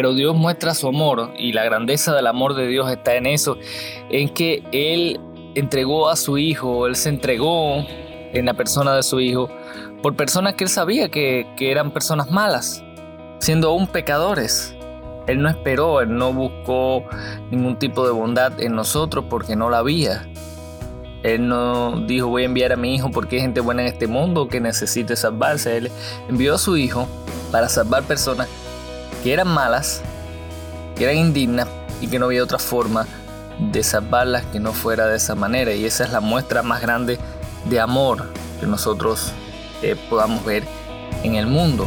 pero Dios muestra su amor y la grandeza del amor de Dios está en eso, en que Él entregó a su hijo, Él se entregó en la persona de su hijo por personas que Él sabía que, eran personas malas, siendo aún pecadores. Él no esperó, Él no buscó ningún tipo de bondad en nosotros porque no la había. Él no dijo voy a enviar a mi hijo porque hay gente buena en este mundo que necesite salvarse. Él envió a su hijo para salvar personas que eran malas, que eran indignas y que no había otra forma de salvarlas que no fuera de esa manera. Y esa es la muestra más grande de amor que nosotros eh, podamos ver en el mundo.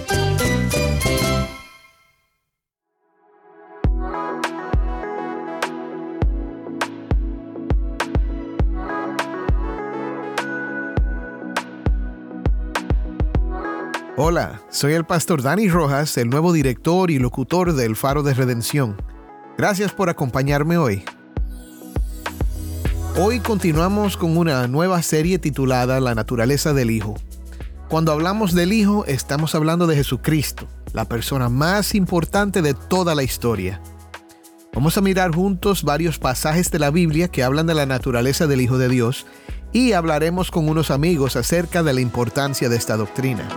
Hola, soy el pastor Dani Rojas, el nuevo director y locutor del Faro de Redención. Gracias por acompañarme hoy. Hoy continuamos con una nueva serie titulada La naturaleza del Hijo. Cuando hablamos del Hijo, estamos hablando de Jesucristo, la persona más importante de toda la historia. Vamos a mirar juntos varios pasajes de la Biblia que hablan de la naturaleza del Hijo de Dios y hablaremos con unos amigos acerca de la importancia de esta doctrina.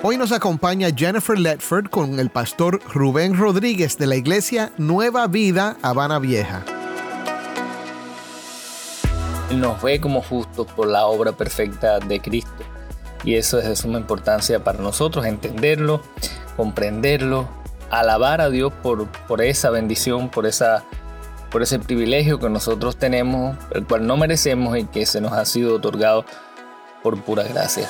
Hoy nos acompaña Jennifer Ledford con el pastor Rubén Rodríguez de la iglesia Nueva Vida Habana Vieja. Nos ve como justos por la obra perfecta de Cristo. Y eso es de suma importancia para nosotros, entenderlo, comprenderlo, alabar a Dios por, por esa bendición, por, esa, por ese privilegio que nosotros tenemos, el cual no merecemos y que se nos ha sido otorgado por pura gracia.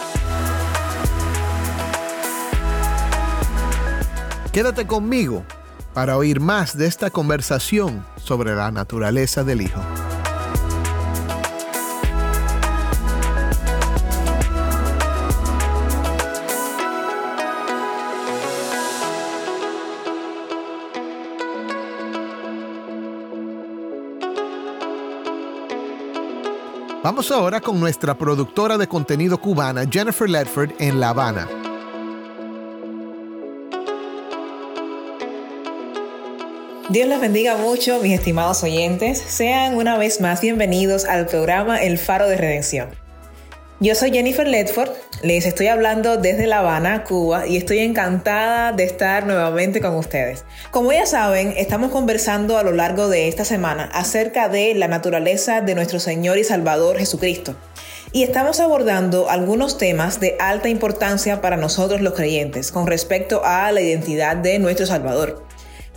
Quédate conmigo para oír más de esta conversación sobre la naturaleza del Hijo. Vamos ahora con nuestra productora de contenido cubana, Jennifer Ledford, en La Habana. Dios les bendiga mucho, mis estimados oyentes. Sean una vez más bienvenidos al programa El Faro de Redención. Yo soy Jennifer Ledford, les estoy hablando desde La Habana, Cuba, y estoy encantada de estar nuevamente con ustedes. Como ya saben, estamos conversando a lo largo de esta semana acerca de la naturaleza de nuestro Señor y Salvador Jesucristo. Y estamos abordando algunos temas de alta importancia para nosotros los creyentes con respecto a la identidad de nuestro Salvador.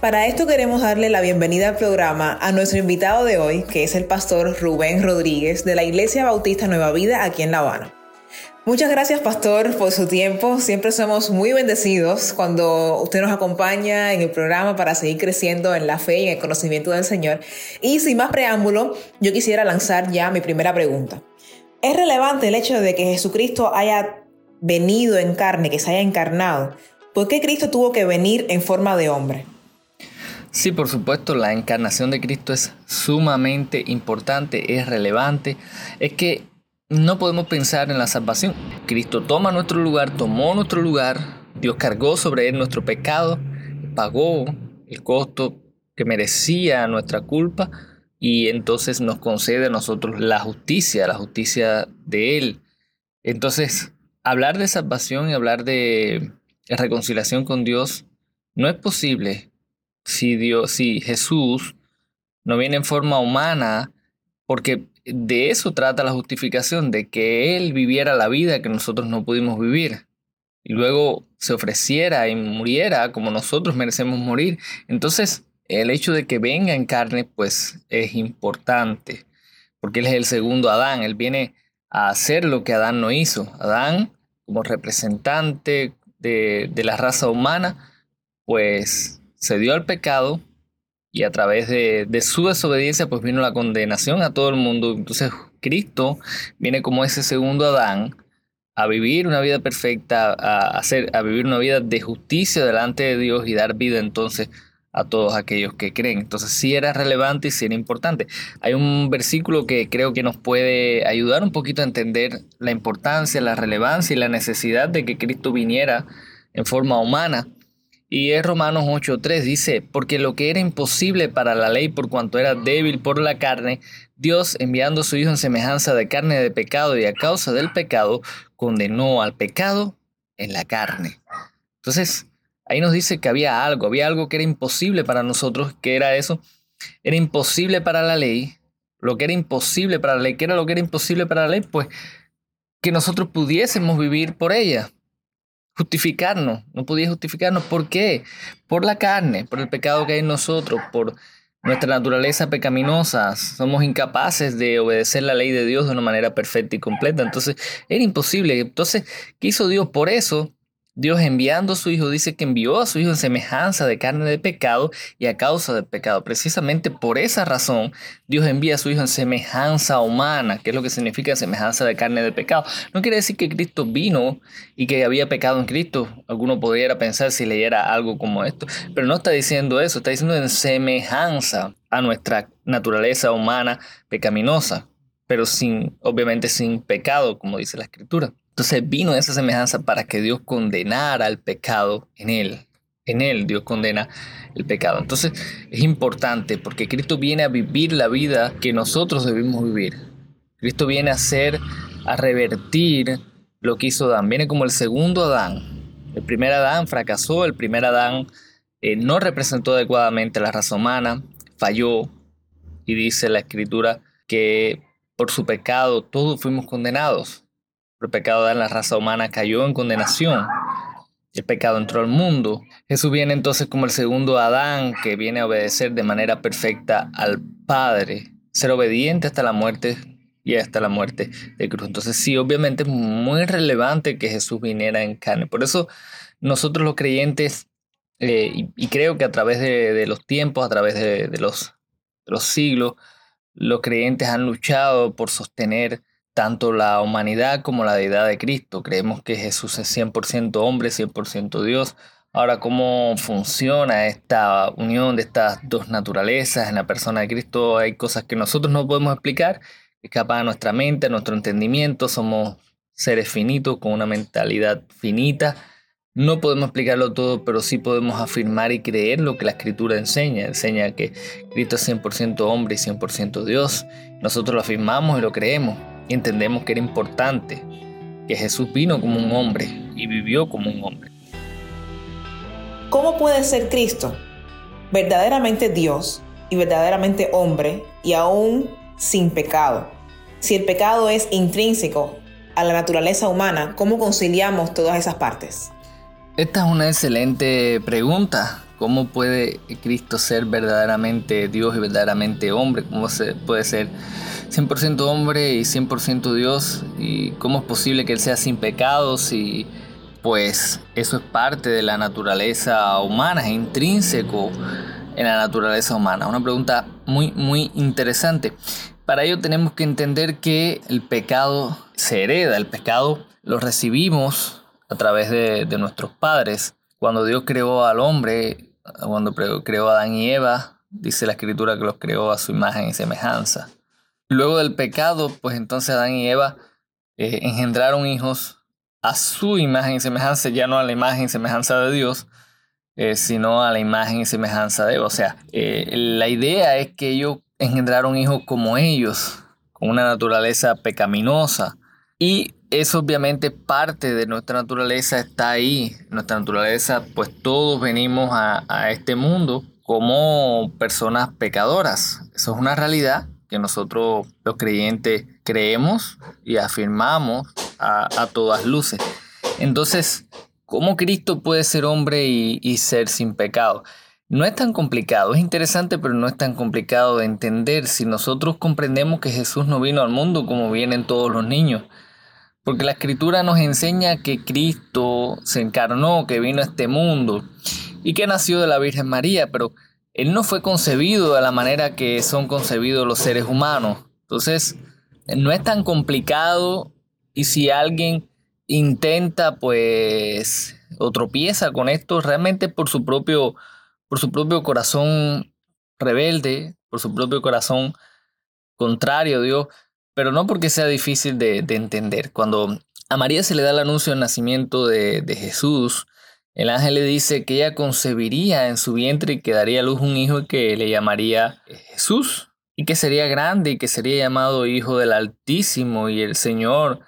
Para esto queremos darle la bienvenida al programa a nuestro invitado de hoy, que es el pastor Rubén Rodríguez de la Iglesia Bautista Nueva Vida aquí en La Habana. Muchas gracias, pastor, por su tiempo. Siempre somos muy bendecidos cuando usted nos acompaña en el programa para seguir creciendo en la fe y en el conocimiento del Señor. Y sin más preámbulo, yo quisiera lanzar ya mi primera pregunta. ¿Es relevante el hecho de que Jesucristo haya venido en carne, que se haya encarnado? ¿Por qué Cristo tuvo que venir en forma de hombre? Sí, por supuesto, la encarnación de Cristo es sumamente importante, es relevante. Es que no podemos pensar en la salvación. Cristo toma nuestro lugar, tomó nuestro lugar, Dios cargó sobre él nuestro pecado, pagó el costo que merecía nuestra culpa y entonces nos concede a nosotros la justicia, la justicia de Él. Entonces, hablar de salvación y hablar de reconciliación con Dios no es posible si Dios, si Jesús no viene en forma humana, porque de eso trata la justificación, de que Él viviera la vida que nosotros no pudimos vivir. y luego se ofreciera y muriera como nosotros merecemos morir. Entonces, el hecho de que venga en carne, pues es importante, porque Él es el segundo Adán, Él viene a hacer lo que Adán no hizo. Adán, como representante de, de la raza humana, pues se dio al pecado y a través de, de, su desobediencia pues vino la condenación a todo el mundo. Entonces Cristo viene como ese segundo Adán a vivir una vida perfecta, a, hacer, a vivir una vida de justicia delante de Dios y dar vida entonces a todos aquellos que creen. Entonces sí era relevante y sí era importante. Hay un versículo que creo que nos puede ayudar un poquito a entender la importancia, la relevancia y la necesidad de que Cristo viniera en forma humana. Y es Romanos 8:3, dice, porque lo que era imposible para la ley por cuanto era débil por la carne, Dios enviando a su Hijo en semejanza de carne de pecado y a causa del pecado, condenó al pecado en la carne. Entonces, ahí nos dice que había algo, había algo que era imposible para nosotros, que era eso, era imposible para la ley, lo que era imposible para la ley, ¿qué era lo que era imposible para la ley? Pues que nosotros pudiésemos vivir por ella, justificarnos, no podía justificarnos, ¿por qué? Por la carne, por el pecado que hay en nosotros, por nuestra naturaleza pecaminosa, somos incapaces de obedecer la ley de Dios de una manera perfecta y completa, entonces era imposible, entonces, ¿qué hizo Dios? Por eso Dios enviando a su Hijo dice que envió a su Hijo en semejanza de carne de pecado y a causa del pecado. Precisamente por esa razón Dios envía a su Hijo en semejanza humana, que es lo que significa semejanza de carne de pecado. No quiere decir que Cristo vino y que había pecado en Cristo. Alguno podría pensar si leyera algo como esto, pero no está diciendo eso, está diciendo en semejanza a nuestra naturaleza humana pecaminosa, pero sin, obviamente sin pecado, como dice la Escritura. Entonces vino esa semejanza para que Dios condenara el pecado en él. En él Dios condena el pecado. Entonces es importante porque Cristo viene a vivir la vida que nosotros debemos vivir. Cristo viene a hacer, a revertir lo que hizo Adán. Viene como el segundo Adán. El primer Adán fracasó, el primer Adán eh, no representó adecuadamente la raza humana, falló y dice la escritura que por su pecado todos fuimos condenados el pecado de la raza humana cayó en condenación. El pecado entró al mundo. Jesús viene entonces como el segundo Adán que viene a obedecer de manera perfecta al Padre, ser obediente hasta la muerte y hasta la muerte de cruz. Entonces sí, obviamente es muy relevante que Jesús viniera en carne. Por eso nosotros los creyentes, eh, y, creo que a través de, los tiempos, a través de los siglos, los creyentes han luchado por sostener tanto la humanidad como la deidad de Cristo. Creemos que Jesús es 100% hombre, 100% Dios. Ahora, ¿cómo funciona esta unión de estas dos naturalezas en la persona de Cristo? Hay cosas que nosotros no podemos explicar, escapan a nuestra mente, a nuestro entendimiento. Somos seres finitos con una mentalidad finita. No podemos explicarlo todo, pero sí podemos afirmar y creer lo que la Escritura enseña. Enseña que Cristo es 100% hombre y 100% Dios. Nosotros lo afirmamos y lo creemos entendemos que era importante que Jesús vino como un hombre y vivió como un hombre. ¿Cómo puede ser Cristo verdaderamente Dios y verdaderamente hombre y aún sin pecado? Si el pecado es intrínseco a la naturaleza humana, ¿cómo conciliamos todas esas partes? Esta es una excelente pregunta. ¿Cómo puede Cristo ser verdaderamente Dios y verdaderamente hombre? ¿Cómo se puede ser 100% hombre y 100% Dios. ¿Y cómo es posible que Él sea sin pecados? Y pues eso es parte de la naturaleza humana, es intrínseco en la naturaleza humana. Una pregunta muy, muy interesante. Para ello tenemos que entender que el pecado se hereda, el pecado lo recibimos a través de, de nuestros padres. Cuando Dios creó al hombre, cuando creó a Adán y Eva, dice la escritura que los creó a su imagen y semejanza. Luego del pecado, pues entonces Adán y Eva eh, engendraron hijos a su imagen y semejanza, ya no a la imagen y semejanza de Dios, eh, sino a la imagen y semejanza de Eva. O sea, eh, la idea es que ellos engendraron hijos como ellos, con una naturaleza pecaminosa. Y eso obviamente parte de nuestra naturaleza está ahí. Nuestra naturaleza, pues todos venimos a, a este mundo como personas pecadoras. Eso es una realidad que nosotros los creyentes creemos y afirmamos a, todas luces. Entonces, ¿Cómo Cristo puede ser hombre y, y ser sin pecado? No es tan complicado, es interesante, pero no es tan complicado de entender si nosotros comprendemos que Jesús no vino al mundo como vienen todos los niños. Porque la escritura nos enseña que Cristo se encarnó, que vino a este mundo y que nació de la Virgen María, pero Él no fue concebido de la manera que son concebidos los seres humanos. Entonces, no es tan complicado y si alguien intenta pues o tropieza con esto, realmente por su propio por su propio corazón rebelde, por su propio corazón contrario a Dios, pero no porque sea difícil de, entender. Cuando a María se le da el anuncio del nacimiento de, Jesús, el ángel le dice que ella concebiría en su vientre y que daría a luz un hijo que le llamaría Jesús, y que sería grande y que sería llamado Hijo del Altísimo, y el Señor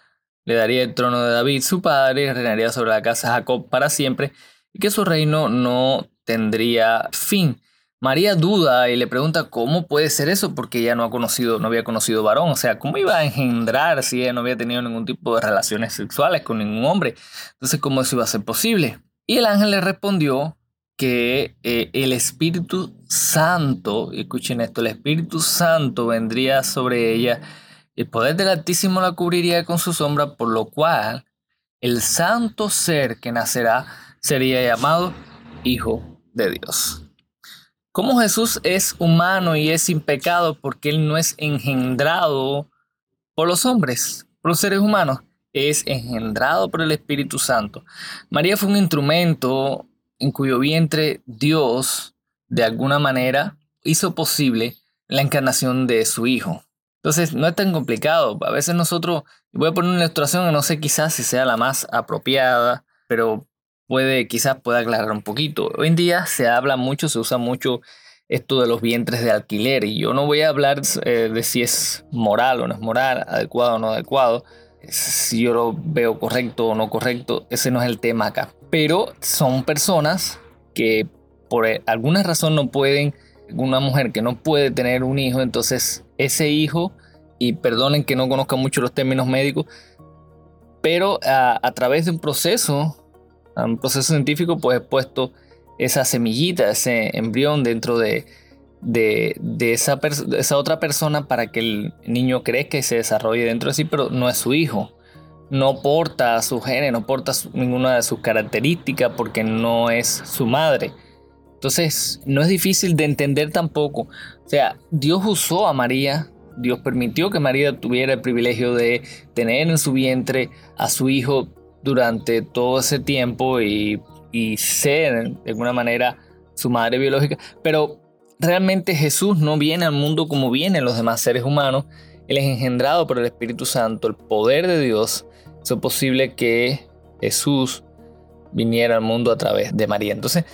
le daría el trono de David, su padre, y reinaría sobre la casa de Jacob para siempre, y que su reino no tendría fin. María duda y le pregunta cómo puede ser eso porque ella no ha conocido, no había conocido varón, o sea, cómo iba a engendrar si ella no había tenido ningún tipo de relaciones sexuales con ningún hombre. Entonces, ¿cómo eso iba a ser posible? Y el ángel le respondió que eh, el Espíritu Santo, escuchen esto, el Espíritu Santo vendría sobre ella, el poder del Altísimo la cubriría con su sombra, por lo cual el santo ser que nacerá sería llamado Hijo de Dios. Como Jesús es humano y es sin pecado porque Él no es engendrado por los hombres, por los seres humanos, es engendrado por el Espíritu Santo. María fue un instrumento en cuyo vientre Dios, de alguna manera, hizo posible la encarnación de su Hijo. Entonces, no es tan complicado. A veces nosotros, voy a poner una ilustración no sé quizás si sea la más apropiada, pero puede, quizás pueda aclarar un poquito. Hoy en día se habla mucho, se usa mucho esto de los vientres de alquiler y yo no voy a hablar eh, de si es moral o no es moral, adecuado o no adecuado, si yo lo veo correcto o no correcto, ese no es el tema acá. Pero son personas que por alguna razón no pueden, una mujer que no puede tener un hijo, entonces ese hijo, y perdonen que no conozca mucho los términos médicos, pero a, a través de un proceso a un proceso científico, pues he puesto esa semillita, ese embrión dentro de, de, esa, esa, otra persona para que el niño crezca y se desarrolle dentro de sí, pero no es su hijo. No porta su genes, no porta ninguna de sus características porque no es su madre. Entonces, no es difícil de entender tampoco. O sea, Dios usó a María, Dios permitió que María tuviera el privilegio de tener en su vientre a su hijo durante todo ese tiempo y, ser de alguna manera su madre biológica, pero realmente Jesús no viene al mundo como vienen los demás seres humanos, Él es engendrado por el Espíritu Santo, el poder de Dios, es posible que Jesús viniera al mundo a través de María. Entonces,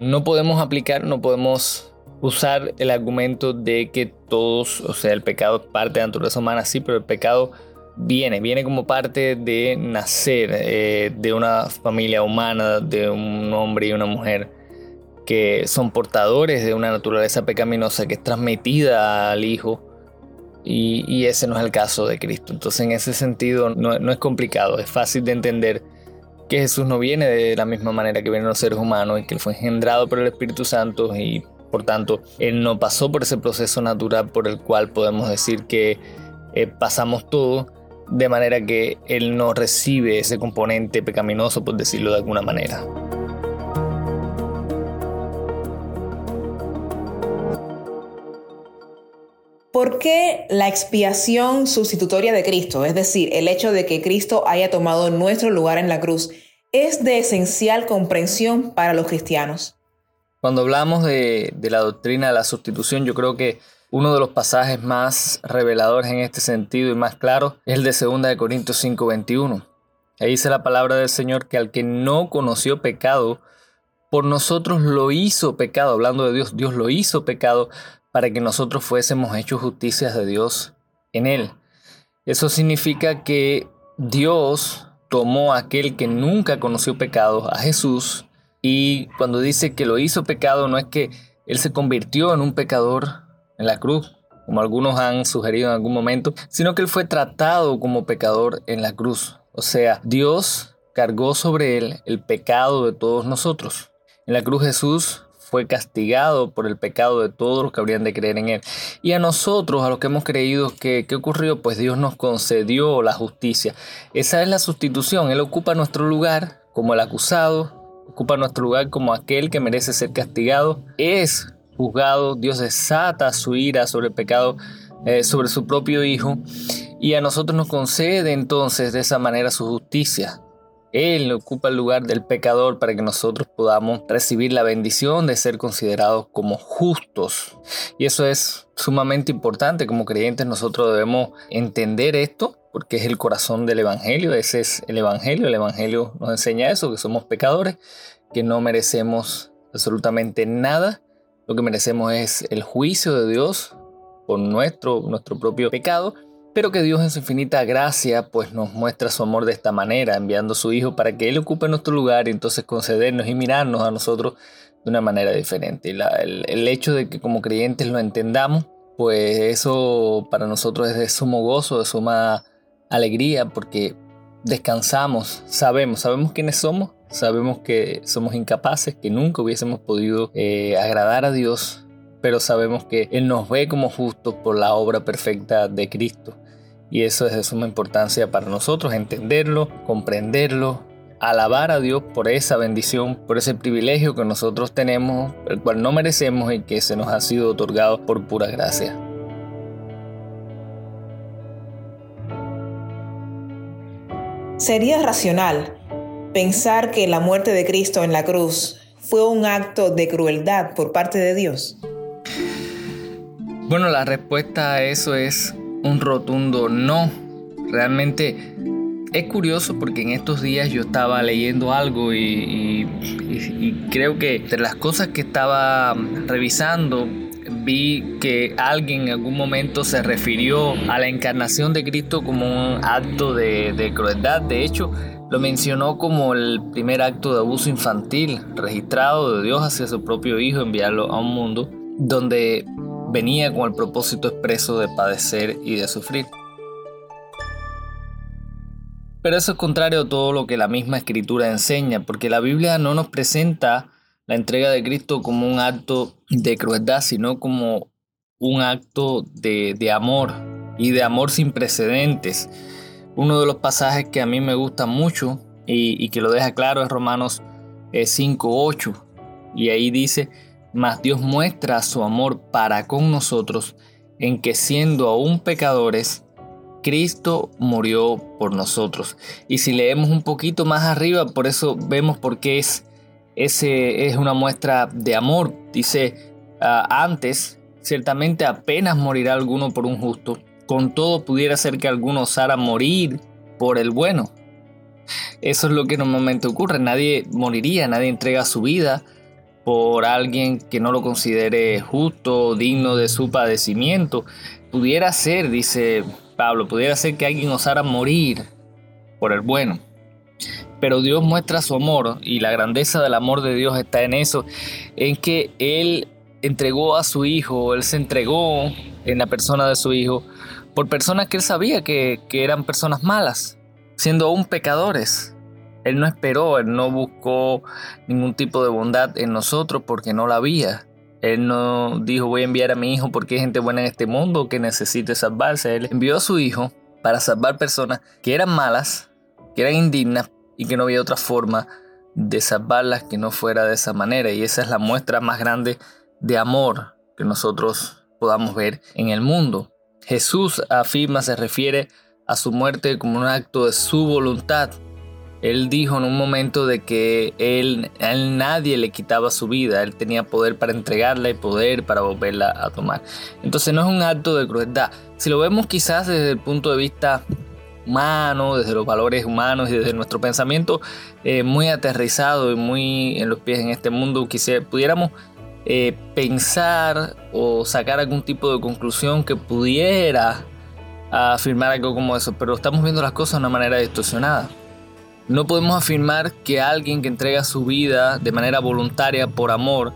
no podemos aplicar, no podemos usar el argumento de que todos, o sea, el pecado es parte de la naturaleza humana, sí, pero el pecado viene, viene como parte de nacer eh, de una familia humana, de un hombre y una mujer que son portadores de una naturaleza pecaminosa que es transmitida al Hijo. Y, ese no es el caso de Cristo. Entonces en ese sentido no, no, es complicado, es fácil de entender que Jesús no viene de la misma manera que vienen los seres humanos y que Él fue engendrado por el Espíritu Santo y por tanto Él no pasó por ese proceso natural por el cual podemos decir que eh, pasamos todo de manera que él no recibe ese componente pecaminoso, por decirlo de alguna manera. ¿Por qué la expiación sustitutoria de Cristo, es decir, el hecho de que Cristo haya tomado nuestro lugar en la cruz, es de esencial comprensión para los cristianos? Cuando hablamos de, la doctrina de la sustitución, yo creo que uno de los pasajes más reveladores en este sentido y más claros es el de 2 de Corintios 5:21. Ahí dice la palabra del Señor que al que no conoció pecado, por nosotros lo hizo pecado, hablando de Dios, Dios lo hizo pecado para que nosotros fuésemos hechos justicias de Dios en él. Eso significa que Dios tomó a aquel que nunca conoció pecado, a Jesús, y cuando dice que lo hizo pecado no es que él se convirtió en un pecador en la cruz, como algunos han sugerido en algún momento, sino que él fue tratado como pecador en la cruz. O sea, Dios cargó sobre él el pecado de todos nosotros. En la cruz Jesús fue castigado por el pecado de todos los que habrían de creer en él. Y a nosotros, a los que hemos creído, ¿qué, ocurrió? Pues Dios nos concedió la justicia. Esa es la sustitución. Él ocupa nuestro lugar como el acusado, ocupa nuestro lugar como aquel que merece ser castigado. Es juzgado, Dios desata su ira sobre el pecado, eh, sobre su propio Hijo. Y a nosotros nos concede entonces de esa manera su justicia. Él ocupa el lugar del pecador para que nosotros podamos recibir la bendición de ser considerados como justos. Y eso es sumamente importante. Como creyentes nosotros debemos entender esto porque es el corazón del Evangelio. Ese es el Evangelio. El Evangelio nos enseña eso, que somos pecadores, que no merecemos absolutamente nada. Lo que merecemos es el juicio de Dios por nuestro, nuestro propio pecado pero que Dios en su infinita gracia pues nos muestra su amor de esta manera, enviando a su Hijo para que Él ocupe nuestro lugar y entonces concedernos y mirarnos a nosotros de una manera diferente. el, el, hecho de que como creyentes lo entendamos, pues eso para nosotros es de sumo gozo, de suma alegría, porque descansamos, sabemos, sabemos quiénes somos, sabemos que somos incapaces, que nunca hubiésemos podido eh, agradar a Dios, pero sabemos que Él nos ve como justos por la obra perfecta de Cristo. Y eso es de suma importancia para nosotros, entenderlo, comprenderlo, alabar a Dios por esa bendición, por ese privilegio que nosotros tenemos, el cual no merecemos y que se nos ha sido otorgado por pura gracia. Sería racional pensar que la muerte de Cristo en la cruz fue un acto de crueldad por parte de Dios. Bueno, la respuesta a eso es un rotundo no. Realmente es curioso porque en estos días yo estaba leyendo algo y, creo que entre las cosas que estaba revisando vi que alguien en algún momento se refirió a la encarnación de Cristo como un acto de, crueldad. De hecho, lo mencionó como el primer acto de abuso infantil registrado de Dios hacia su propio Hijo, enviarlo a un mundo donde venía con el propósito expreso de padecer y de sufrir. Pero eso es contrario a todo lo que la misma escritura enseña, porque la Biblia no nos presenta la entrega de Cristo como un acto de crueldad, sino como un acto de, amor y de amor sin precedentes. Uno de los pasajes que a mí me gusta mucho y, y que lo deja claro es Romanos 5.8 eh, y ahí dice, mas Dios muestra su amor para con nosotros en que siendo aún pecadores, Cristo murió por nosotros. Y si leemos un poquito más arriba, por eso vemos por qué es, ese, es una muestra de amor. Dice, ah, antes, ciertamente apenas morirá alguno por un justo, con todo pudiera ser que alguno osara morir por el bueno. Eso es lo que normalmente ocurre, nadie moriría, nadie entrega su vida por alguien que no lo considere justo, digno de su padecimiento. Pudiera ser, dice Pablo, pudiera ser que alguien osara morir por el bueno. Pero Dios muestra su amor y la grandeza del amor de Dios está en eso, en que Él entregó a su Hijo, Él se entregó en la persona de su Hijo por personas que Él sabía que, que eran personas malas, siendo aún pecadores. Él no esperó, Él no buscó ningún tipo de bondad en nosotros porque no la había. Él no dijo voy a enviar a mi hijo porque hay gente buena en este mundo que necesite salvarse. Él envió a su hijo para salvar personas que eran malas, que eran indignas y que no había otra forma de salvarlas que no fuera de esa manera. Y esa es la muestra más grande de amor que nosotros podamos ver en el mundo. Jesús afirma, se refiere a su muerte como un acto de su voluntad él dijo en un momento de que él, a él nadie le quitaba su vida, él tenía poder para entregarla y poder para volverla a tomar. Entonces no es un acto de crueldad. Si lo vemos quizás desde el punto de vista humano, desde los valores humanos y desde nuestro pensamiento eh, muy aterrizado y muy en los pies en este mundo, quizá pudiéramos eh, pensar o sacar algún tipo de conclusión que pudiera afirmar algo como eso, pero estamos viendo las cosas de una manera distorsionada. No podemos afirmar que alguien que entrega su vida de manera voluntaria por amor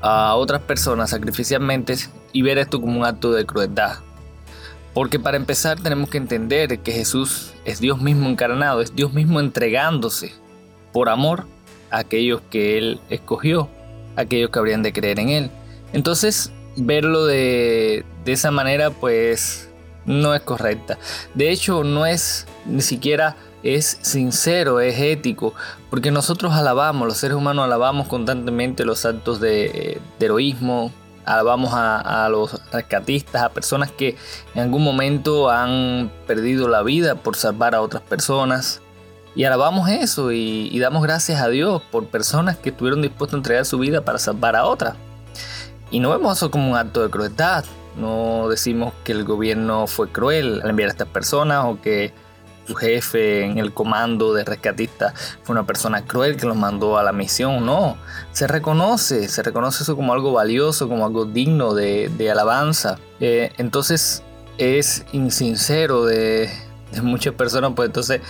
a otras personas sacrificialmente y ver esto como un acto de crueldad. Porque para empezar tenemos que entender que Jesús es Dios mismo encarnado, es Dios mismo entregándose por amor a aquellos que Él escogió, a aquellos que habrían de creer en Él. Entonces, verlo de, de esa manera pues no es correcta. De hecho, no es ni siquiera es sincero, es ético, porque nosotros alabamos, los seres humanos alabamos constantemente los actos de, heroísmo, alabamos a, los rescatistas, a personas que en algún momento han perdido la vida por salvar a otras personas. Y alabamos eso y, y damos gracias a Dios por personas que estuvieron dispuestas a entregar su vida para salvar a otras. Y no vemos eso como un acto de crueldad. No decimos que el gobierno fue cruel al enviar a estas personas o que su jefe en el comando de rescatistas fue una persona cruel que los mandó a la misión. No, se reconoce, se reconoce eso como algo valioso, como algo digno de, alabanza. Eh, entonces es insincero de, muchas personas, pues entonces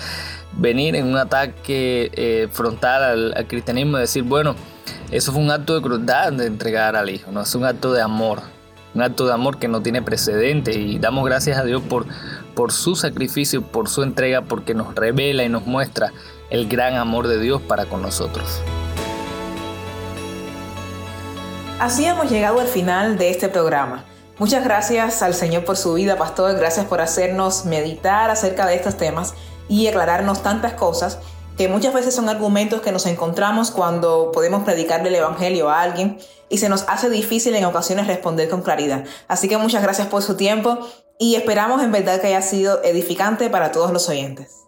venir en un ataque eh, frontal al, al, cristianismo y decir, bueno, eso fue un acto de crueldad de entregar al hijo, no es un acto de amor un acto de amor que no tiene precedente y damos gracias a Dios por, por su sacrificio, por su entrega, porque nos revela y nos muestra el gran amor de Dios para con nosotros. Así hemos llegado al final de este programa. Muchas gracias al Señor por su vida, pastor. Gracias por hacernos meditar acerca de estos temas y aclararnos tantas cosas que muchas veces son argumentos que nos encontramos cuando podemos predicarle el Evangelio a alguien y se nos hace difícil en ocasiones responder con claridad. Así que muchas gracias por su tiempo y esperamos en verdad que haya sido edificante para todos los oyentes.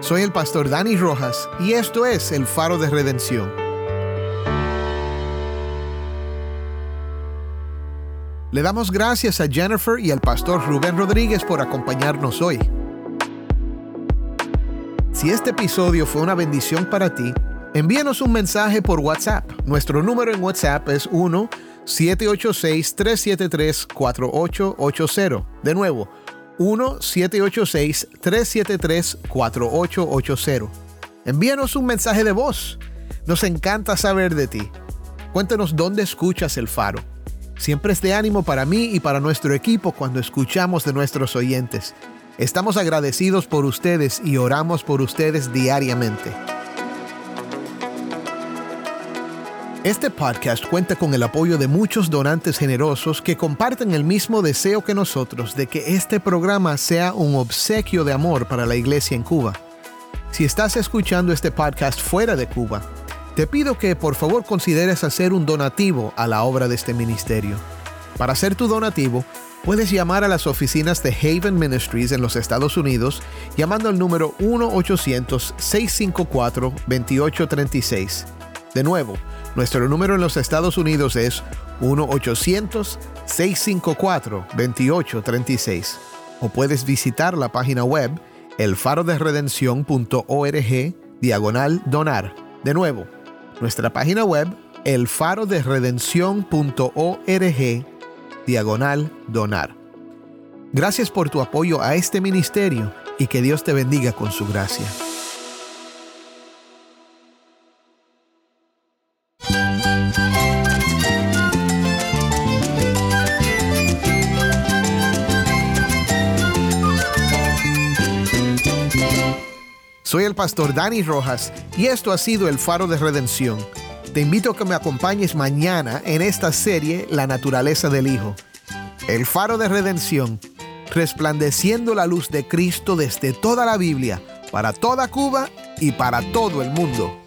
Soy el pastor Dani Rojas y esto es el faro de redención. Le damos gracias a Jennifer y al pastor Rubén Rodríguez por acompañarnos hoy. Si este episodio fue una bendición para ti, envíanos un mensaje por WhatsApp. Nuestro número en WhatsApp es 1-786-373-4880. De nuevo, 1-786-373-4880. Envíanos un mensaje de voz. Nos encanta saber de ti. Cuéntanos dónde escuchas el faro. Siempre es de ánimo para mí y para nuestro equipo cuando escuchamos de nuestros oyentes. Estamos agradecidos por ustedes y oramos por ustedes diariamente. Este podcast cuenta con el apoyo de muchos donantes generosos que comparten el mismo deseo que nosotros de que este programa sea un obsequio de amor para la iglesia en Cuba. Si estás escuchando este podcast fuera de Cuba, te pido que por favor consideres hacer un donativo a la obra de este ministerio. Para hacer tu donativo, puedes llamar a las oficinas de Haven Ministries en los Estados Unidos llamando al número 1-800-654-2836. De nuevo, nuestro número en los Estados Unidos es 1-800-654-2836. O puedes visitar la página web elfaroderedención.org diagonal donar. De nuevo, nuestra página web, elfaroderedención.org, diagonal donar. Gracias por tu apoyo a este ministerio y que Dios te bendiga con su gracia. Pastor Dani Rojas y esto ha sido el faro de redención. Te invito a que me acompañes mañana en esta serie La naturaleza del Hijo. El faro de redención, resplandeciendo la luz de Cristo desde toda la Biblia, para toda Cuba y para todo el mundo.